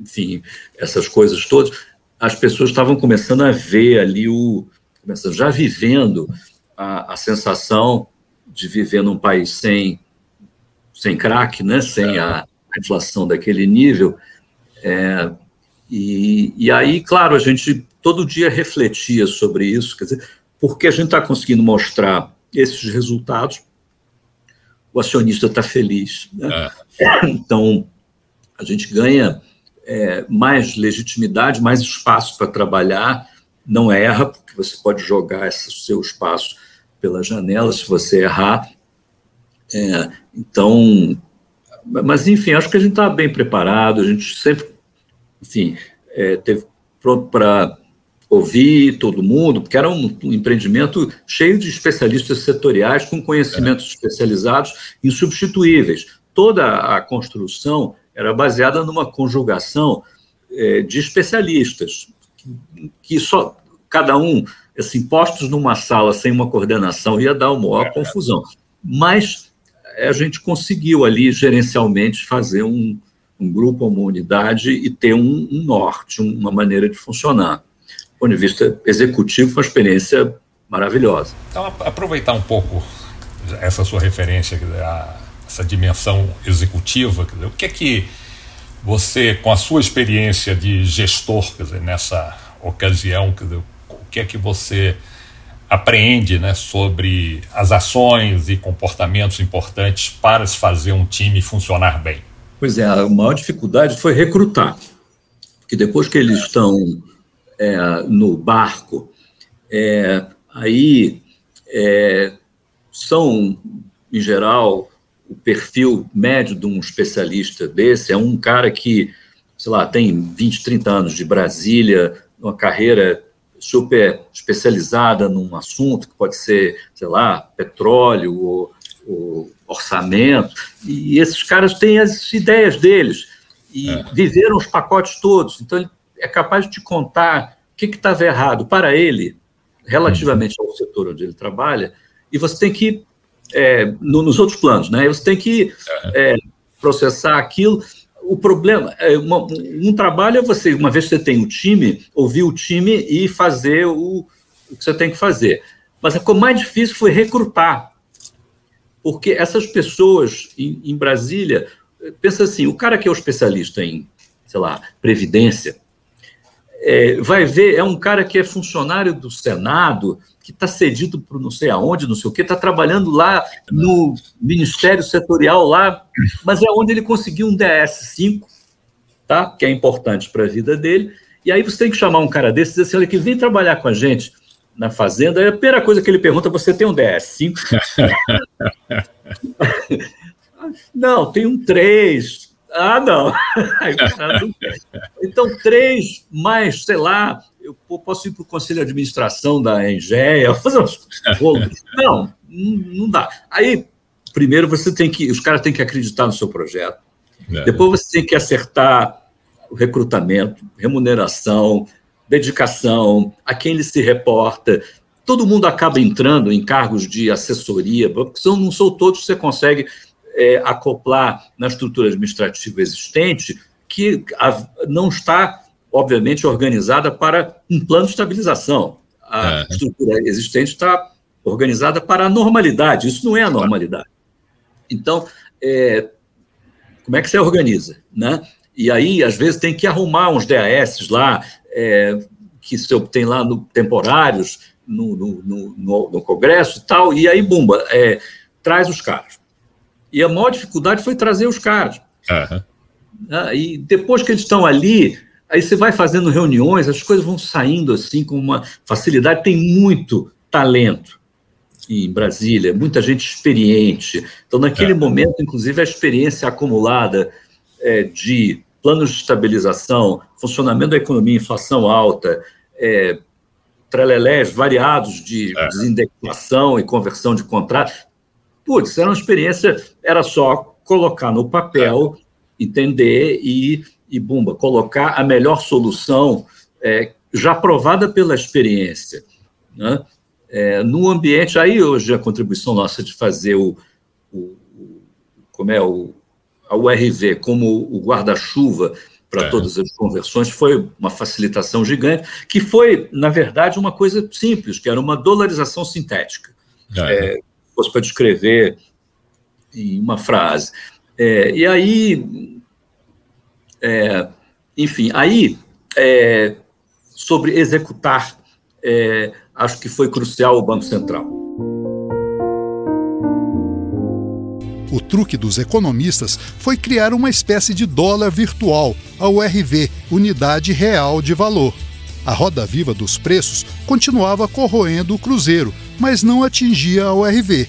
enfim, essas coisas todas, as pessoas estavam começando a ver ali o, já vivendo a, a sensação de viver num país sem sem crack, né, sem a, a inflação daquele nível. É, e, e aí, claro, a gente todo dia refletia sobre isso, quer dizer, porque a gente está conseguindo mostrar esses resultados, o acionista está feliz. Né? É. *coughs* Então, a gente ganha é, mais legitimidade, mais espaço para trabalhar, não erra, porque você pode jogar esse seu espaço pela janela se você errar, é, então, mas enfim, acho que a gente está bem preparado, a gente sempre, enfim, é, teve pronto para ouvir todo mundo, porque era um, um, empreendimento cheio de especialistas setoriais com conhecimentos é. especializados insubstituíveis. Toda a construção era baseada numa conjugação é, de especialistas que, só cada um assim postos numa sala sem uma coordenação ia dar uma maior é. confusão. Mas a gente conseguiu ali gerencialmente fazer um, um grupo, uma unidade e ter um, um, norte, uma maneira de funcionar. Do ponto de vista executivo, foi uma experiência maravilhosa. Então, aproveitar um pouco essa sua referência, essa dimensão executiva, o que é que você, com a sua experiência de gestor, dizer, nessa ocasião, dizer, o que é que você apreende né, sobre as ações e comportamentos importantes para se fazer um time funcionar bem? Pois é, a maior dificuldade foi recrutar, porque depois que eles estão é, no barco, é, aí é, são, em geral, o perfil médio de um especialista desse é um cara que, sei lá, tem 20, 30 anos de Brasília, uma carreira super especializada num assunto, que pode ser, sei lá, petróleo ou, ou orçamento, e esses caras têm as ideias deles e é. viveram os pacotes todos, então ele é capaz de te contar o que estava errado para ele, relativamente ao setor onde ele trabalha, e você tem que, é, no, nos outros planos, né, você tem que é, processar aquilo o problema, é uma, um trabalho é você, uma vez que você tem o time, ouvir o time e fazer o, o que você tem que fazer. Mas o mais difícil foi recrutar. Porque essas pessoas em, em Brasília, pensa assim, o cara que é o especialista em, sei lá, previdência, é, vai ver, é um cara que é funcionário do Senado, que está cedido para não sei aonde, não sei o quê, está trabalhando lá no Ministério Setorial lá, mas é onde ele conseguiu um DS5, tá? que é importante para a vida dele, e aí você tem que chamar um cara desse e dizer assim, olha, que vem trabalhar com a gente na fazenda, aí a primeira coisa que ele pergunta, você tem um DS5? *laughs* não, tem um 3. Ah, não. *laughs* então, três mais, sei lá, eu posso ir para o conselho de administração da Engea, fazer uns *laughs* Não, não dá. Aí, primeiro você tem que, os caras têm que acreditar no seu projeto. É. Depois você tem que acertar o recrutamento, remuneração, dedicação, a quem ele se reporta. Todo mundo acaba entrando em cargos de assessoria, porque não são todos que você consegue é, acoplar na estrutura administrativa existente, que a, não está, obviamente, organizada para um plano de estabilização. A é. estrutura existente está organizada para a normalidade, isso não é a normalidade. Então, é, como é que você organiza? Né? E aí, às vezes, tem que arrumar uns DAS lá, é, que se obtém lá no, temporários no, no, no, no, Congresso e tal, e aí, bumba, é, traz os caras. E a maior dificuldade foi trazer os caras. Uhum. e depois que eles estão ali, aí você vai fazendo reuniões, as coisas vão saindo assim com uma facilidade. Tem muito talento em Brasília, muita gente experiente. Então, naquele é. momento, inclusive, a experiência acumulada é, de planos de estabilização, funcionamento da economia, inflação alta, é, trelelés variados de é. desindexação e conversão de contratos. Putz, era uma experiência, era só colocar no papel, entender e, e bumba, colocar a melhor solução é, já provada pela experiência. Né? É, no ambiente, aí hoje a contribuição nossa de fazer o, o como é o a URV como o guarda-chuva para é. todas as conversões foi uma facilitação gigante, que foi, na verdade, uma coisa simples, que era uma dolarização sintética. É. Fosse para descrever em uma frase. É, e aí, é, enfim, aí, é, sobre executar, é, acho que foi crucial o Banco Central. O truque dos economistas foi criar uma espécie de dólar virtual, a URV, Unidade Real de Valor. A roda viva dos preços continuava corroendo o cruzeiro, mas não atingia a URV.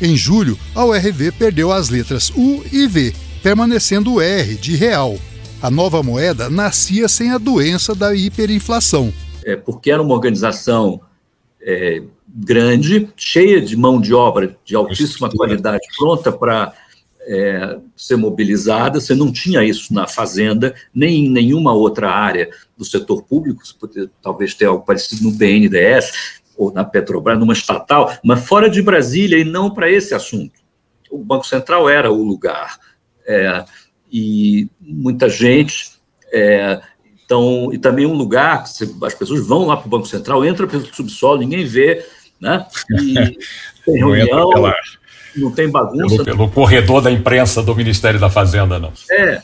Em julho, a URV perdeu as letras U e V, permanecendo o R de real. A nova moeda nascia sem a doença da hiperinflação. É porque era uma organização é, grande, cheia de mão de obra de altíssima qualidade, pronta para é, ser mobilizada. Você não tinha isso na fazenda, nem em nenhuma outra área do setor público. Você poderia talvez ter algo parecido no BNDES ou na Petrobras, numa estatal, mas fora de Brasília e não para esse assunto. O Banco Central era o lugar. É, e muita gente. É, então, e também um lugar que as pessoas vão lá para o Banco Central, entra pelo subsolo, ninguém vê, né? E *laughs* tem reunião, não tem bagunça. Pelo, pelo, corredor da imprensa do Ministério da Fazenda, não. É.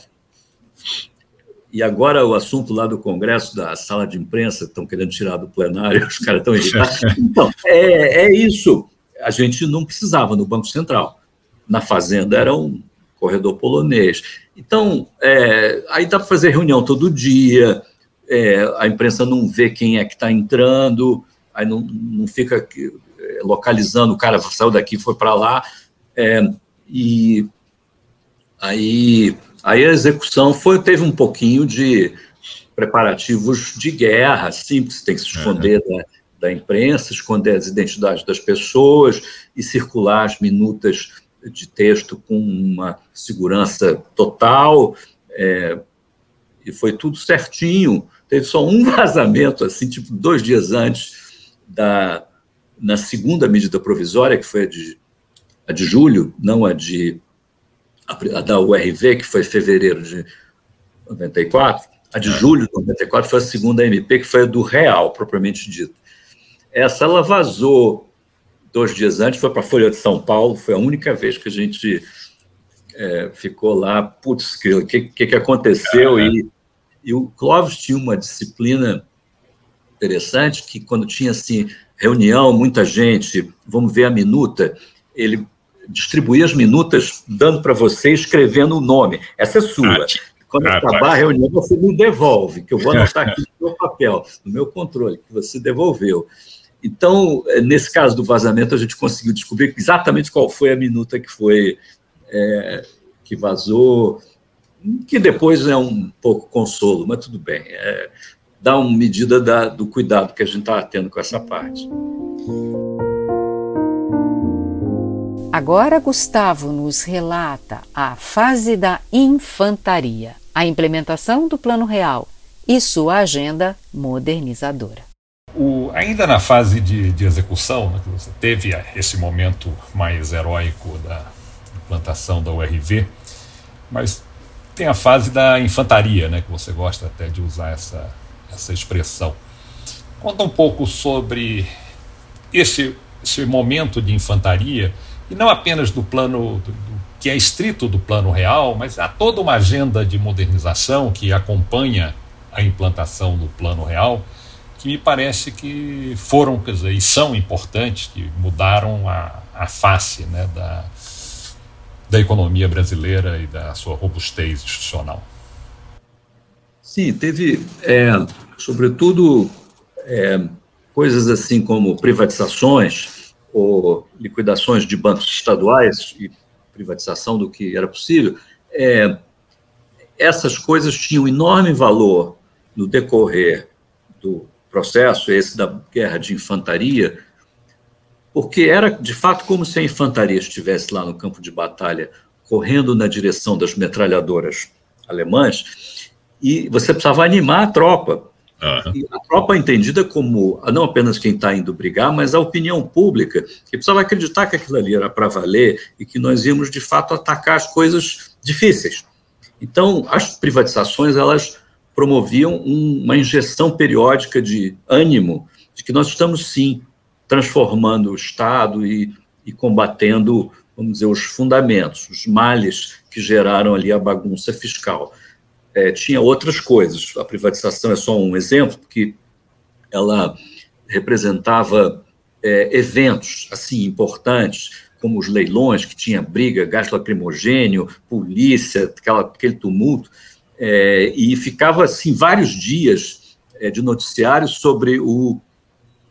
E agora o assunto lá do Congresso, da sala de imprensa, estão querendo tirar do plenário, *laughs* os caras estão irritados. *laughs* Então, é, é isso. A gente não precisava no Banco Central. Na Fazenda era um corredor polonês. Então, é, aí dá para fazer reunião todo dia, é, a imprensa não vê quem é que está entrando, aí não, não fica localizando, o cara saiu daqui foi para lá, é, e aí, aí a execução foi, teve um pouquinho de preparativos de guerra, simples, tem que se esconder uhum. da, da imprensa, esconder as identidades das pessoas e circular as minutas de texto com uma segurança total, é, e foi tudo certinho. Teve só um *laughs* vazamento, assim, tipo, dois dias antes, da, na segunda medida provisória, que foi a de, a de julho, não a de a, a da URV, que foi fevereiro de 94, a de é. julho de 94 foi a segunda MP, que foi a do real, propriamente dito. Essa ela vazou dois dias antes, foi para a Folha de São Paulo, foi a única vez que a gente é, ficou lá, putz, o que, que, que, aconteceu? E, e o Clóvis tinha uma disciplina interessante, que quando tinha assim, reunião, muita gente, vamos ver a minuta, ele distribuía as minutas dando para você, escrevendo o nome. Essa é sua. Quando ah, acabar a reunião, você me devolve, que eu vou anotar aqui no meu papel, no meu controle, que você devolveu. Então, é, nesse caso do vazamento, a gente conseguiu descobrir exatamente qual foi a minuta que foi é, que vazou que depois é um pouco consolo, mas tudo bem. É, dá uma medida da, do cuidado que a gente está tendo com essa parte. Agora Gustavo nos relata a fase da infantaria, a implementação do Plano Real e sua agenda modernizadora. O, ainda na fase de, de execução, né, você teve esse momento mais heróico da implantação da URV, mas tem a fase da infantaria, né, que você gosta até de usar essa, essa expressão. Conta um pouco sobre esse, esse momento de infantaria e não apenas do plano do, do, que é estrito do plano real, mas há toda uma agenda de modernização que acompanha a implantação do plano real, que me parece que foram quer dizer, e são importantes, que mudaram a, a face né, da, da economia brasileira e da sua robustez institucional. Sim, teve, é, sobretudo, é, coisas assim como privatizações, ou liquidações de bancos estaduais e privatização do que era possível, é, essas coisas tinham enorme valor no decorrer do processo, esse da guerra de infantaria, porque era de fato como se a infantaria estivesse lá no campo de batalha, correndo na direção das metralhadoras alemãs, e você precisava animar a tropa. Uhum. a tropa é entendida como não apenas quem está indo brigar, mas a opinião pública, que precisava acreditar que aquilo ali era para valer e que nós íamos, de fato, atacar as coisas difíceis. Então, as privatizações, elas promoviam um, uma injeção periódica de ânimo de que nós estamos, sim, transformando o Estado e, e combatendo, vamos dizer, os fundamentos, os males que geraram ali a bagunça fiscal é, tinha outras coisas. A privatização é só um exemplo, porque ela representava é, eventos assim importantes, como os leilões, que tinha briga, gás lacrimogênio, polícia, aquela, aquele tumulto, é, e ficava assim vários dias é, de noticiários sobre o,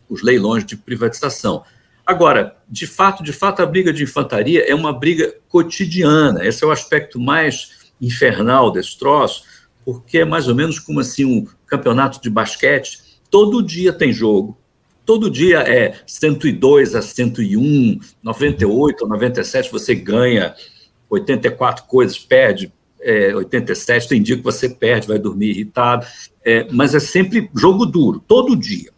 os leilões de privatização. Agora, de fato, de fato, a briga de infantaria é uma briga cotidiana. Esse é o aspecto mais infernal desse troço, porque é mais ou menos como assim um campeonato de basquete, todo dia tem jogo, todo dia é 102 a 101, 98 a 97 você ganha 84 coisas, perde é, 87, tem dia que você perde, vai dormir irritado, é, mas é sempre jogo duro, todo dia,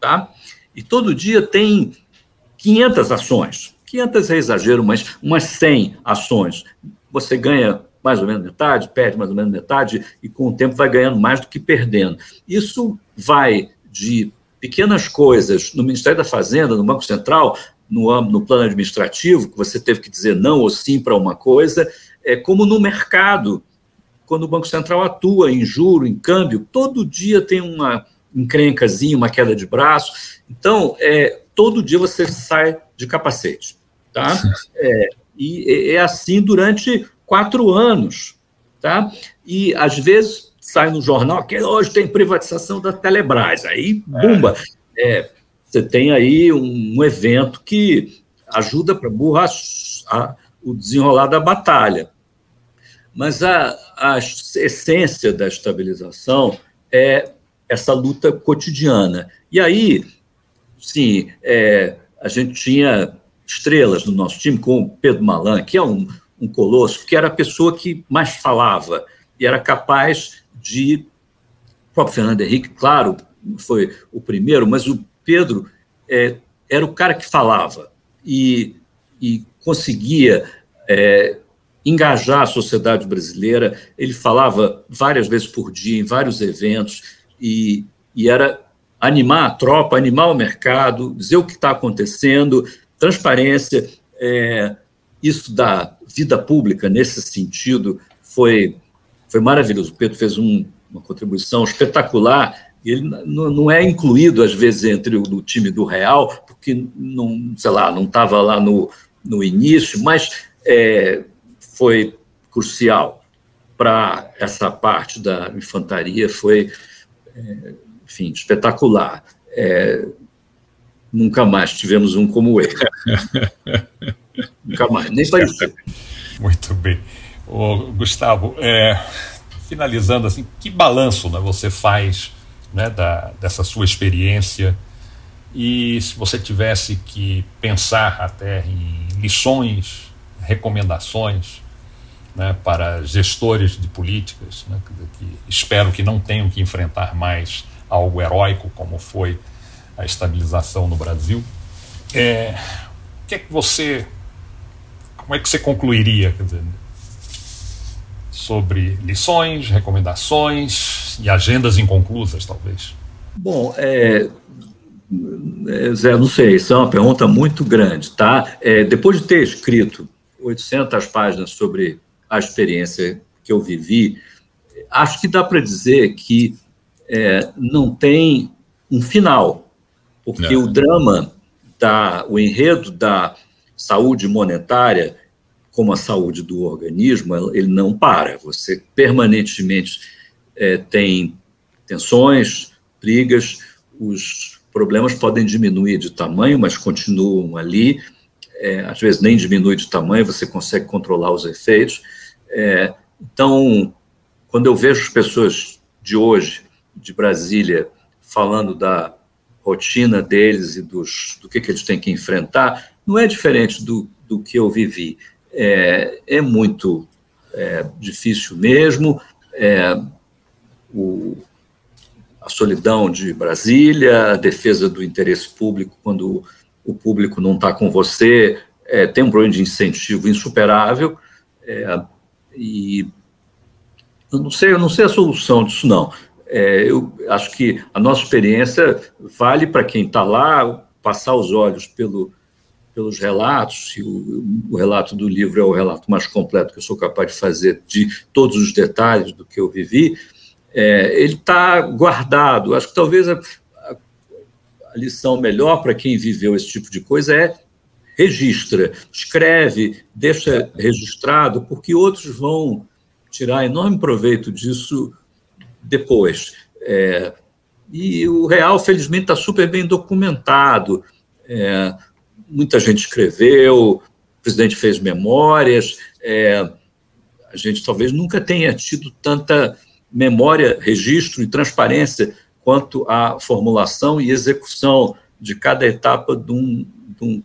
tá? E todo dia tem 500 ações, 500 é exagero, mas umas 100 ações, você ganha mais ou menos metade, perde mais ou menos metade, e com o tempo vai ganhando mais do que perdendo. Isso vai de pequenas coisas no Ministério da Fazenda, no Banco Central, no, no plano administrativo, que você teve que dizer não ou sim para uma coisa, é, como no mercado, quando o Banco Central atua em juro, em câmbio, todo dia tem uma encrencazinha, uma queda de braço. Então, é, todo dia você sai de capacete. Tá? *laughs* É, e é assim durante quatro anos. Tá? E, às vezes, sai no jornal que hoje tem privatização da Telebrás. Aí, bumba! É, você tem aí um, um evento que ajuda para burrar a, o desenrolar da batalha. Mas a, a essência da estabilização é essa luta cotidiana. E aí, sim, é, a gente tinha estrelas no nosso time, como Pedro Malan, que é um, um colosso, que era a pessoa que mais falava e era capaz de. O próprio Fernando Henrique, claro, foi o primeiro, mas o Pedro é, era o cara que falava e, e conseguia é, engajar a sociedade brasileira. Ele falava várias vezes por dia, em vários eventos, e, e era animar a tropa, animar o mercado, dizer o que está acontecendo, transparência. É, isso da vida pública, nesse sentido, foi, foi maravilhoso. O Pedro fez um, uma contribuição espetacular. Ele não, é incluído, às vezes, entre o, o time do Real, porque, não, sei lá, não estava lá no, no início, mas é, foi crucial para essa parte da infantaria, foi, é, enfim, espetacular. É, nunca mais tivemos um como ele. *laughs* Nunca mais, nem parecido. Muito bem. Ô, Gustavo, é, finalizando assim, que balanço né, você faz né, da, dessa sua experiência e se você tivesse que pensar até em lições, recomendações né, para gestores de políticas, né, que espero que não tenham que enfrentar mais algo heróico como foi a estabilização no Brasil, é, o que é que você, como é que você concluiria, dizer, sobre lições, recomendações e agendas inconclusas, talvez? Bom, é, é, Zé, não sei, isso é uma pergunta muito grande, tá? É, depois de ter escrito 800 páginas sobre a experiência que eu vivi, acho que dá para dizer que é, não tem um final, porque o drama, da, o enredo da saúde monetária como a saúde do organismo, ele não para. Você permanentemente é, tem tensões, brigas, os problemas podem diminuir de tamanho, mas continuam ali. É, às vezes nem diminui de tamanho, você consegue controlar os efeitos. É, então, quando eu vejo as pessoas de hoje, de Brasília, falando da rotina deles e dos, do que, que eles têm que enfrentar, não é diferente do, do que eu vivi é, é muito é, difícil mesmo. É, o, a solidão de Brasília, a defesa do interesse público quando o público não está com você, é, tem um problema de incentivo insuperável. É, e eu não sei, eu não sei a solução disso não. É, eu acho que a nossa experiência vale para quem está lá passar os olhos pelo pelos relatos, e o, o, relato do livro é o relato mais completo que eu sou capaz de fazer de todos os detalhes do que eu vivi, é, ele está guardado. Acho que talvez a, a, a lição melhor para quem viveu esse tipo de coisa é registra, escreve, deixa registrado, porque outros vão tirar enorme proveito disso depois. É, e o real, felizmente, está super bem documentado. É, muita gente escreveu, o presidente fez memórias, é, a gente talvez nunca tenha tido tanta memória, registro e transparência quanto à formulação e execução de cada etapa de um, de um,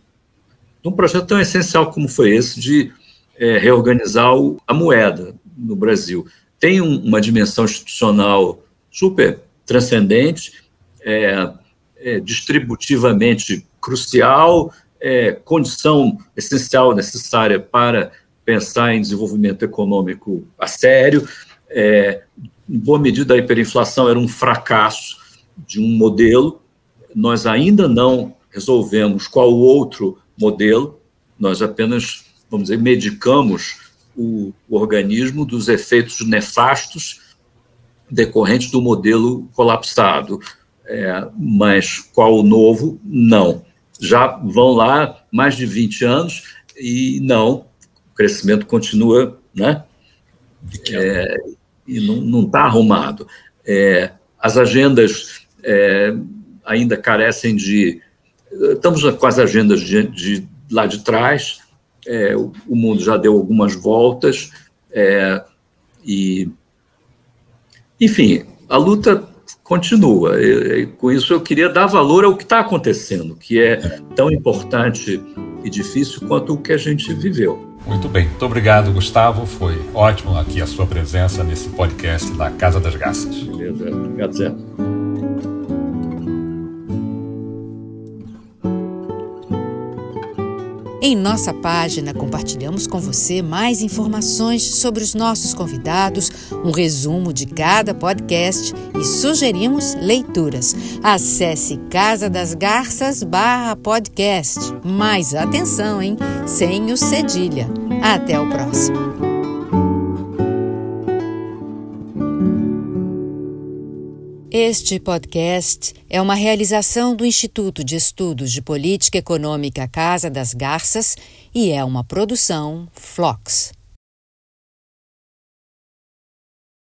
de um projeto tão essencial como foi esse de é, reorganizar o, a moeda no Brasil. Tem um, uma dimensão institucional super transcendente, é, é, distributivamente crucial, é, condição essencial, necessária para pensar em desenvolvimento econômico a sério. É, em boa medida, a hiperinflação era um fracasso de um modelo. Nós ainda não resolvemos qual o outro modelo, nós apenas, vamos dizer, medicamos o, o organismo dos efeitos nefastos decorrentes do modelo colapsado. É, mas qual o novo? Não já vão lá mais de 20 anos e não, o crescimento continua, né? É, e não está arrumado. É, as agendas é, ainda carecem de. Estamos com as agendas de, de lá de trás, é, o, o, mundo já deu algumas voltas, é, e. Enfim, a luta continua. E, com isso, eu queria dar valor ao que está acontecendo, que é tão importante e difícil quanto o que a gente viveu. Muito bem, muito obrigado, Gustavo. Foi ótimo aqui a sua presença nesse podcast da Casa das Garças. Beleza, obrigado, Zé. Em nossa página, compartilhamos com você mais informações sobre os nossos convidados, um resumo de cada podcast e sugerimos leituras. Acesse Casa das Garças barra podcast. Mais atenção, hein? Sem o cedilha. Até o próximo. Este podcast é uma realização do Instituto de Estudos de Política Econômica Casa das Garças e é uma produção Flox.